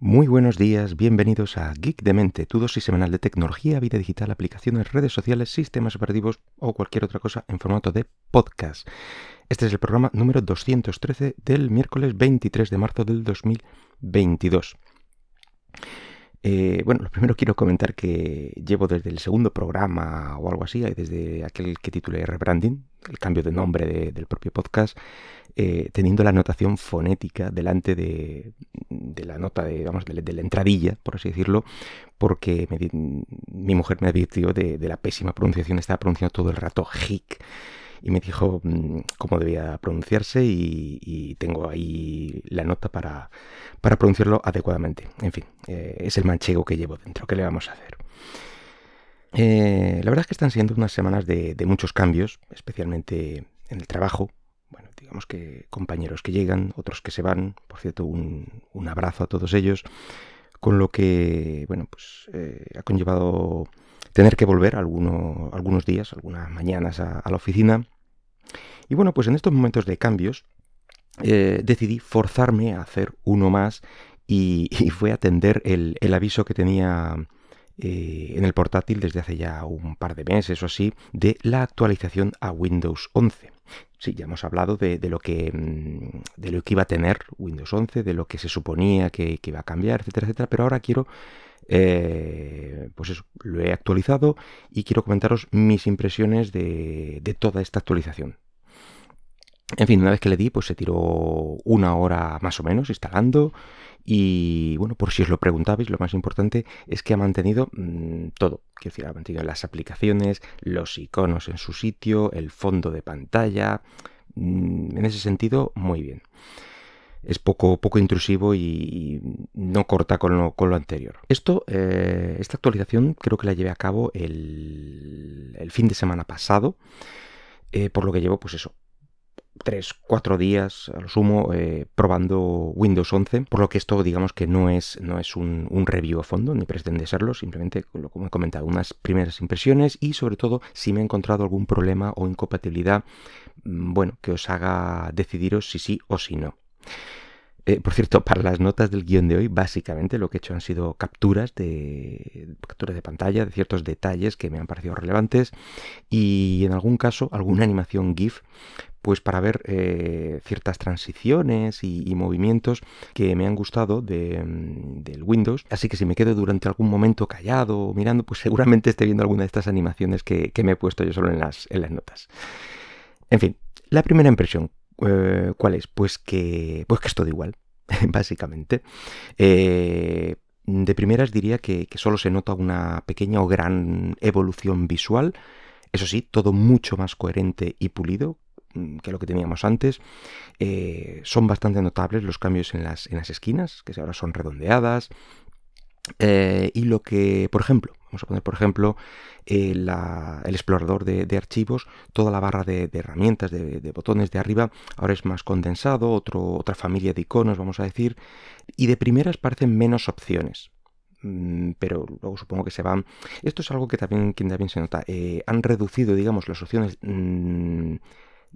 Muy buenos días, bienvenidos a Geek de Mente, tu dosis semanal de tecnología, vida digital, aplicaciones, redes sociales, sistemas operativos o cualquier otra cosa en formato de podcast. Este es el programa número 213 del miércoles 23 de marzo del 2022. Eh, bueno, lo primero quiero comentar que llevo desde el segundo programa o algo así, desde aquel que titulé Rebranding, el cambio de nombre del propio podcast, eh, teniendo la anotación fonética delante de, la nota, de, vamos, de, la entradilla, por así decirlo, porque mi mujer me advirtió de, la pésima pronunciación, estaba pronunciando todo el rato hic y me dijo mm, cómo debía pronunciarse y, tengo ahí la nota para, pronunciarlo adecuadamente. En fin, eh, es el manchego que llevo dentro, ¿qué le vamos a hacer? Eh, la verdad es que están siendo unas semanas de, muchos cambios, especialmente en el trabajo. Bueno, digamos que compañeros que llegan, otros que se van. Por cierto, un, abrazo a todos ellos. Con lo que, bueno, pues eh, ha conllevado tener que volver algunos días, algunas mañanas a, la oficina. Y bueno, pues en estos momentos de cambios eh, decidí forzarme a hacer uno más y, fue atender el, aviso que tenía eh, en el portátil desde hace ya un par de meses o así de la actualización a Windows 11. Sí, ya hemos hablado de, lo que, mm, de lo que iba a tener Windows 11, de lo que se suponía que, iba a cambiar, etcétera, etcétera, pero ahora quiero eh, pues eso, lo he actualizado y quiero comentaros mis impresiones de, toda esta actualización. En fin, una vez que le di, pues se tiró una hora más o menos instalando. Y bueno, por si os lo preguntabais, lo más importante es que ha mantenido mm, todo. Quiero decir, ha mantenido las aplicaciones, los iconos en su sitio, el fondo de pantalla. Mm, en ese sentido, muy bien es poco, poco intrusivo y, no corta con lo, anterior. Esto, eh, esta actualización creo que la llevé a cabo el, el fin de semana pasado, eh, por lo que llevo pues eso, 3, 4 días a lo sumo eh, probando Windows 11, por lo que esto digamos que no es, no es un, un, review a fondo, ni pretende serlo, simplemente como he comentado, unas primeras impresiones y sobre todo si me he encontrado algún problema o incompatibilidad, mm, bueno, que os haga decidiros si sí o si no. Eh, por cierto, para las notas del guion de hoy, básicamente lo que he hecho han sido capturas de capturas de pantalla de ciertos detalles que me han parecido relevantes y en algún caso alguna animación GIF, pues para ver eh, ciertas transiciones y, movimientos que me han gustado de, mm, del Windows. Así que si me quedo durante algún momento callado mirando, pues seguramente esté viendo alguna de estas animaciones que, me he puesto yo solo en las, en las notas. En fin, la primera impresión, eh, ¿Cuál es? Pues que, pues que es todo igual, básicamente. Eh, de primeras diría que, solo se nota una pequeña o gran evolución visual. Eso sí, todo mucho más coherente y pulido que lo que teníamos antes. Eh, son bastante notables los cambios en las, en las esquinas, que ahora son redondeadas. y lo que, por ejemplo, Vamos a poner, por ejemplo, eh, el explorador de, archivos, toda la barra de, herramientas, de, botones de arriba, ahora es más condensado, otra familia de iconos, vamos a decir, y de primeras parecen menos opciones. Mm, pero luego supongo que se van. Esto es algo que también, que también se nota. Eh, han reducido, digamos, las opciones. Mm,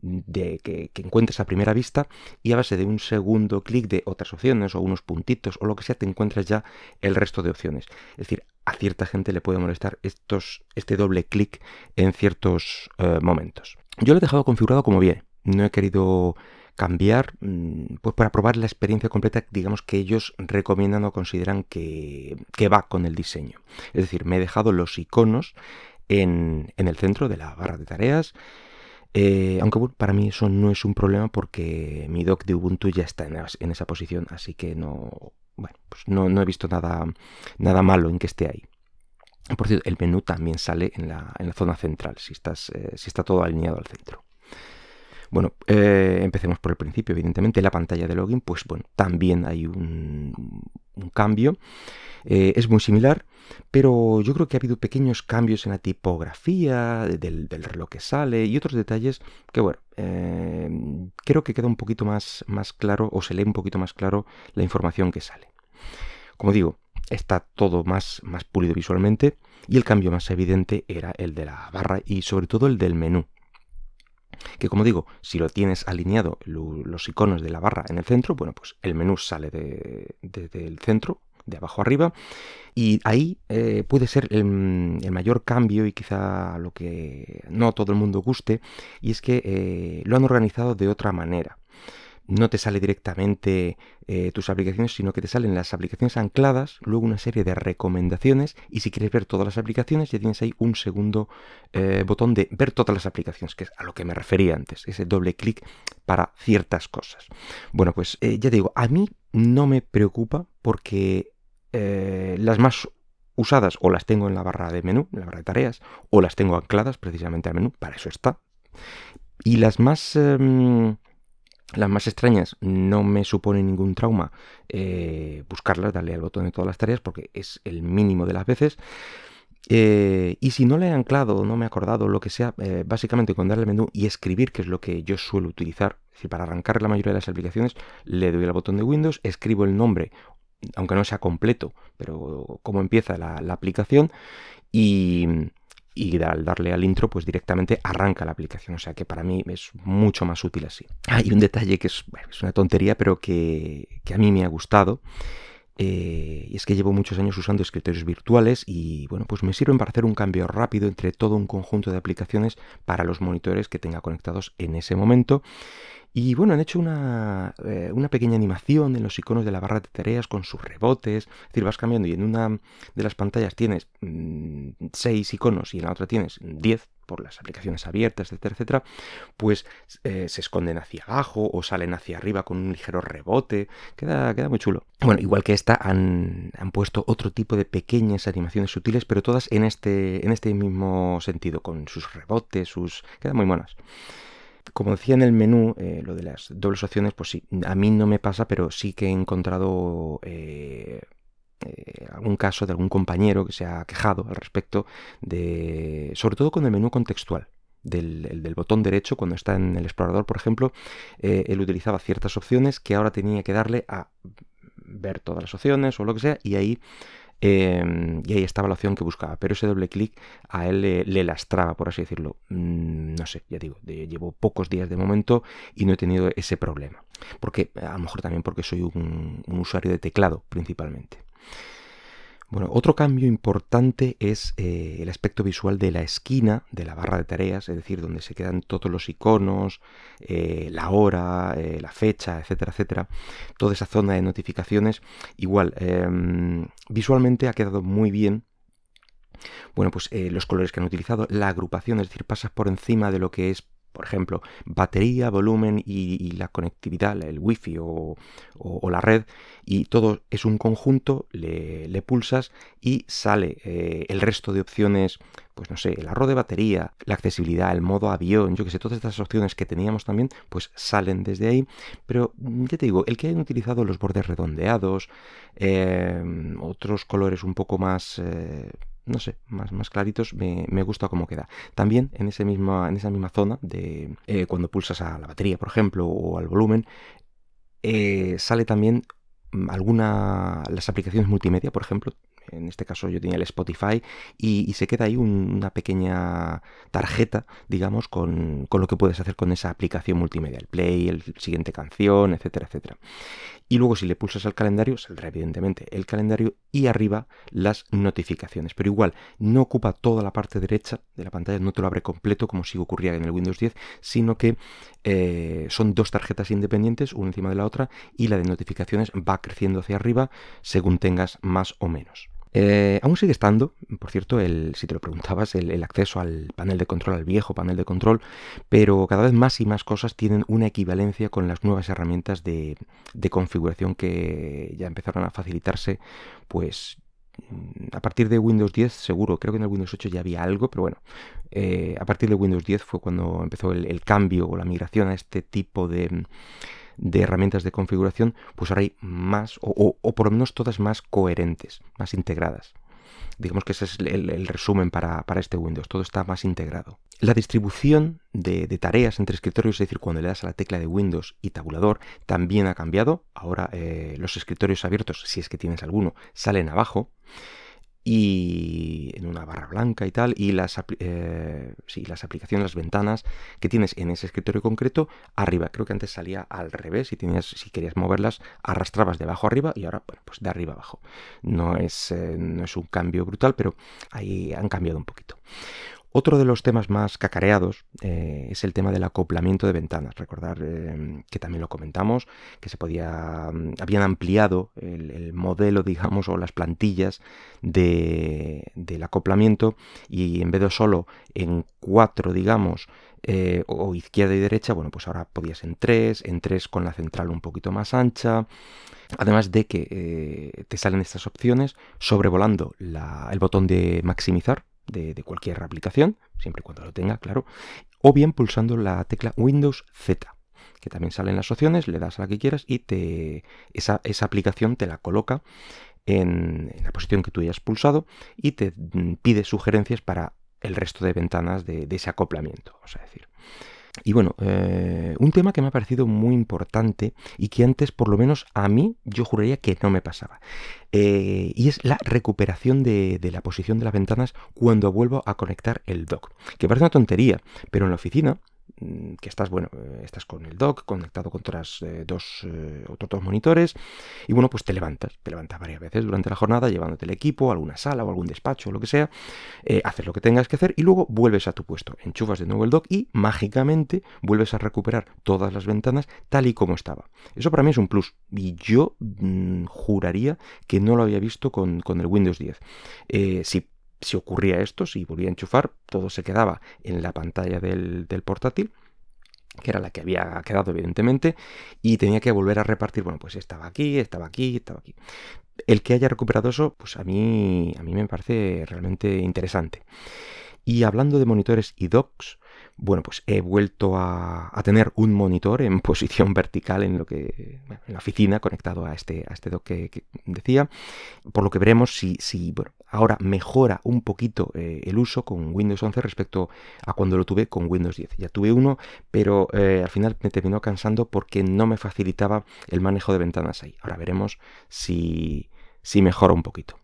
de que, encuentres a primera vista y a base de un segundo clic de otras opciones o unos puntitos o lo que sea te encuentras ya el resto de opciones. Es decir, a cierta gente le puede molestar estos, este doble clic en ciertos eh, momentos. Yo lo he dejado configurado como viene. No he querido cambiar mm, pues para probar la experiencia completa digamos que ellos recomiendan o consideran que, que va con el diseño es decir me he dejado los iconos en, en el centro de la barra de tareas eh, aunque para mí eso no es un problema porque mi dock de Ubuntu ya está en, esa posición, así que no, bueno, pues no, he visto nada, nada malo en que esté ahí. Por cierto, el menú también sale en la, zona central, si, estás, eh, si está todo alineado al centro. Bueno, eh, empecemos por el principio, evidentemente. La pantalla de login, pues bueno, también hay un, cambio. Eh, es muy similar, pero yo creo que ha habido pequeños cambios en la tipografía del, reloj que sale y otros detalles que, bueno, eh, creo que queda un poquito más, más claro o se lee un poquito más claro la información que sale. Como digo, está todo más, más pulido visualmente y el cambio más evidente era el de la barra y sobre todo el del menú que como digo, si lo tienes alineado los iconos de la barra en el centro, bueno, pues el menú sale desde el centro de abajo arriba. Y ahí eh, puede ser el, mayor cambio y quizá lo que no todo el mundo guste, y es que eh, lo han organizado de otra manera no te sale directamente eh, tus aplicaciones, sino que te salen las aplicaciones ancladas, luego una serie de recomendaciones y si quieres ver todas las aplicaciones ya tienes ahí un segundo eh, botón de ver todas las aplicaciones, que es a lo que me refería antes, ese doble clic para ciertas cosas. Bueno, pues eh, ya digo, a mí no me preocupa porque las más usadas o las tengo en la barra de menú, en la barra de tareas, o las tengo ancladas precisamente al menú, para eso está. Y las más... Las más extrañas no me supone ningún trauma eh, buscarlas, darle al botón de todas las tareas porque es el mínimo de las veces. Eh, y si no le he anclado, no me he acordado, lo que sea, eh, básicamente con darle al menú y escribir, que es lo que yo suelo utilizar, es decir, para arrancar la mayoría de las aplicaciones, le doy al botón de Windows, escribo el nombre, aunque no sea completo, pero cómo empieza la aplicación, y, y al darle al intro pues directamente arranca la aplicación, o sea que para mí es mucho más útil así. Hay un detalle que es, es una tontería pero que, a mí me ha gustado eh, y es que llevo muchos años usando escritorios virtuales y bueno pues me sirven para hacer un cambio rápido entre todo un conjunto de aplicaciones para los monitores que tenga conectados en ese momento y bueno, han hecho una, eh, una, pequeña animación en los iconos de la barra de tareas con sus rebotes. Es decir, vas cambiando y en una de las pantallas tienes 6 mm, iconos y en la otra tienes 10 por las aplicaciones abiertas, etcétera, etcétera, pues eh, se esconden hacia abajo o salen hacia arriba con un ligero rebote. Queda, queda muy chulo. Bueno, igual que esta, han, han, puesto otro tipo de pequeñas animaciones sutiles, pero todas en este, en este mismo sentido, con sus rebotes, sus... quedan muy monas. Como decía en el menú, eh, lo de las dobles opciones, pues sí, a mí no me pasa, pero sí que he encontrado eh, eh, algún caso de algún compañero que se ha quejado al respecto de, sobre todo con el menú contextual. Del, del, botón derecho, cuando está en el explorador, por ejemplo, él utilizaba ciertas opciones que ahora tenía que darle a ver todas las opciones o lo que sea, y ahí Em, y ahí estaba la opción que buscaba, pero ese doble clic a él le, lastraba, por así decirlo. Mm, no sé, ya digo, llevo pocos días de momento y no he tenido ese problema. Porque, a lo mejor también porque soy un usuario de teclado principalmente. Bueno, otro cambio importante es eh, el aspecto visual de la esquina de la barra de tareas, es decir, donde se quedan todos los iconos, eh, la hora, eh, la fecha, etcétera, etcétera. Toda esa zona de notificaciones, igual, em, visualmente ha quedado muy bien. Bueno, pues los colores que han utilizado, la agrupación, es decir, pasas por encima de lo que es por ejemplo, batería, volumen y, la conectividad, el wifi o, o, la red, y todo es un conjunto, le, pulsas y sale eh, el resto de opciones, pues no sé, el ahorro de batería, la accesibilidad, el modo avión, yo que sé, todas estas opciones que teníamos también, pues salen desde ahí, pero ya te digo, el que hayan utilizado los bordes redondeados, eh, otros colores un poco más... Eh, no sé, más, más claritos, me, gusta cómo queda. También en, ese mismo, en esa misma zona de eh, cuando pulsas a la batería, por ejemplo, o al volumen, eh, sale también mm, alguna las aplicaciones multimedia, por ejemplo, en este caso yo tenía el Spotify, y, se queda ahí una pequeña tarjeta, digamos, con, con, lo que puedes hacer con esa aplicación multimedia, el play, el siguiente canción, etcétera, etcétera. Y luego si le pulsas al calendario, saldrá evidentemente el calendario y arriba las notificaciones. Pero igual, no ocupa toda la parte derecha de la pantalla, no te lo abre completo como si ocurría en el Windows 10, sino que eh, son dos tarjetas independientes, una encima de la otra, y la de notificaciones va creciendo hacia arriba según tengas más o menos. Eh, aún sigue estando, por cierto, el, si te lo preguntabas, el, acceso al panel de control, al viejo panel de control, pero cada vez más y más cosas tienen una equivalencia con las nuevas herramientas de, configuración que ya empezaron a facilitarse, pues a partir de Windows 10 seguro, creo que en el Windows 8 ya había algo, pero bueno, eh, a partir de Windows 10 fue cuando empezó el, cambio o la migración a este tipo de, de herramientas de configuración, pues ahora hay más, o, por lo menos todas más coherentes, más integradas. Digamos que ese es el, resumen para, este Windows, todo está más integrado. La distribución de, tareas entre escritorios, es decir, cuando le das a la tecla de Windows y tabulador, también ha cambiado. Ahora eh, los escritorios abiertos, si es que tienes alguno, salen abajo. Y en una barra blanca y tal, y las, eh, las aplicaciones, las ventanas que tienes en ese escritorio concreto arriba. Creo que antes salía al revés, si, tenías, si querías moverlas, arrastrabas de abajo arriba y ahora, bueno, pues de arriba abajo. No es, eh, no es un cambio brutal, pero ahí han cambiado un poquito. Otro de los temas más cacareados eh, es el tema del acoplamiento de ventanas. Recordar eh, que también lo comentamos, que se podía. Mm, habían ampliado el, modelo, digamos, o las plantillas del acoplamiento, y en vez de solo en cuatro, digamos, eh, o izquierda y derecha, bueno, pues ahora podías en tres, en tres con la central un poquito más ancha. Además de que te salen estas opciones sobrevolando el botón de maximizar, de, cualquier aplicación, siempre y cuando lo tenga, claro, o bien pulsando la tecla Windows Z, que también sale en las opciones, le das a la que quieras y te, esa, aplicación te la coloca en, la posición que tú hayas pulsado y te mm, pide sugerencias para el resto de ventanas de, ese acoplamiento, vamos a decir. Y bueno, eh, un tema que me ha parecido muy importante y que antes, por lo menos a mí, yo juraría que no me pasaba. Eh, y es la recuperación de, de, la posición de las ventanas cuando vuelvo a conectar el dock. Que parece una tontería, pero en la oficina que estás, bueno, eh, estás con el dock conectado con otras eh, dos, eh, otros dos monitores y bueno, pues te levantas, te levantas varias veces durante la jornada llevándote el equipo a alguna sala o algún despacho o lo que sea, haces lo que tengas que hacer y luego vuelves a tu puesto, enchufas de nuevo el dock y mágicamente vuelves a recuperar todas las ventanas tal y como estaba. Eso para mí es un plus y yo mm, juraría que no lo había visto con, con el Windows 10. si si ocurría esto, si volvía a enchufar, todo se quedaba en la pantalla del, portátil que era la que había quedado evidentemente, y tenía que volver a repartir, bueno, pues estaba aquí, estaba aquí, estaba aquí. El que haya recuperado eso, pues a mí, a mí me parece realmente interesante. Y hablando de monitores y docks, bueno, pues he vuelto a, tener un monitor en posición vertical en lo que en la oficina conectado a este, a este dock que, decía, por lo que veremos si, si ahora mejora un poquito eh, el uso con Windows 11 respecto a cuando lo tuve con Windows 10. Ya tuve uno, pero eh, al final me terminó cansando porque no me facilitaba el manejo de ventanas ahí. Ahora veremos si, si mejora un poquito.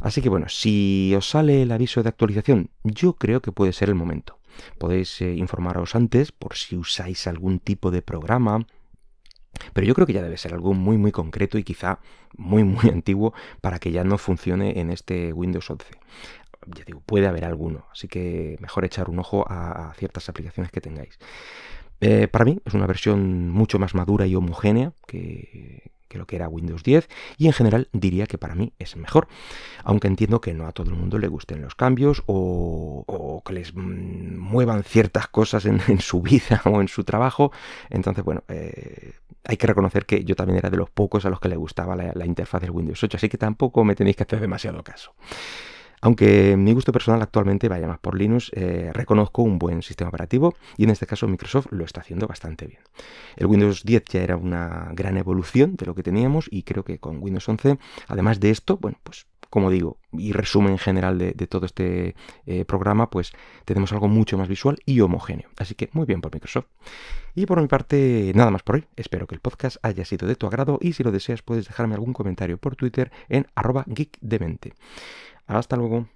Así que bueno, si os sale el aviso de actualización, yo creo que puede ser el momento. Podéis eh, informaros antes por si usáis algún tipo de programa, pero yo creo que ya debe ser algo muy muy concreto y quizá muy muy antiguo para que ya no funcione en este Windows 11. Ya digo, puede haber alguno, así que mejor echar un ojo a, ciertas aplicaciones que tengáis. Eh, para mí es una versión mucho más madura y homogénea que, que lo que era Windows 10 y en general diría que para mí es mejor, aunque entiendo que no a todo el mundo le gusten los cambios o, que les mm, muevan ciertas cosas en, su vida o en su trabajo, entonces bueno, eh, hay que reconocer que yo también era de los pocos a los que le gustaba la, la interfaz del Windows 8, así que tampoco me tenéis que hacer demasiado caso. Aunque mi gusto personal actualmente vaya más por Linux, eh, reconozco un buen sistema operativo y en este caso Microsoft lo está haciendo bastante bien. El Windows 10 ya era una gran evolución de lo que teníamos y creo que con Windows 11, además de esto, bueno, pues como digo, y resumen general de, todo este eh, programa, pues tenemos algo mucho más visual y homogéneo. Así que muy bien por Microsoft. Y por mi parte, nada más por hoy. Espero que el podcast haya sido de tu agrado y si lo deseas puedes dejarme algún comentario por Twitter en arroba geekdemente. Hasta luego.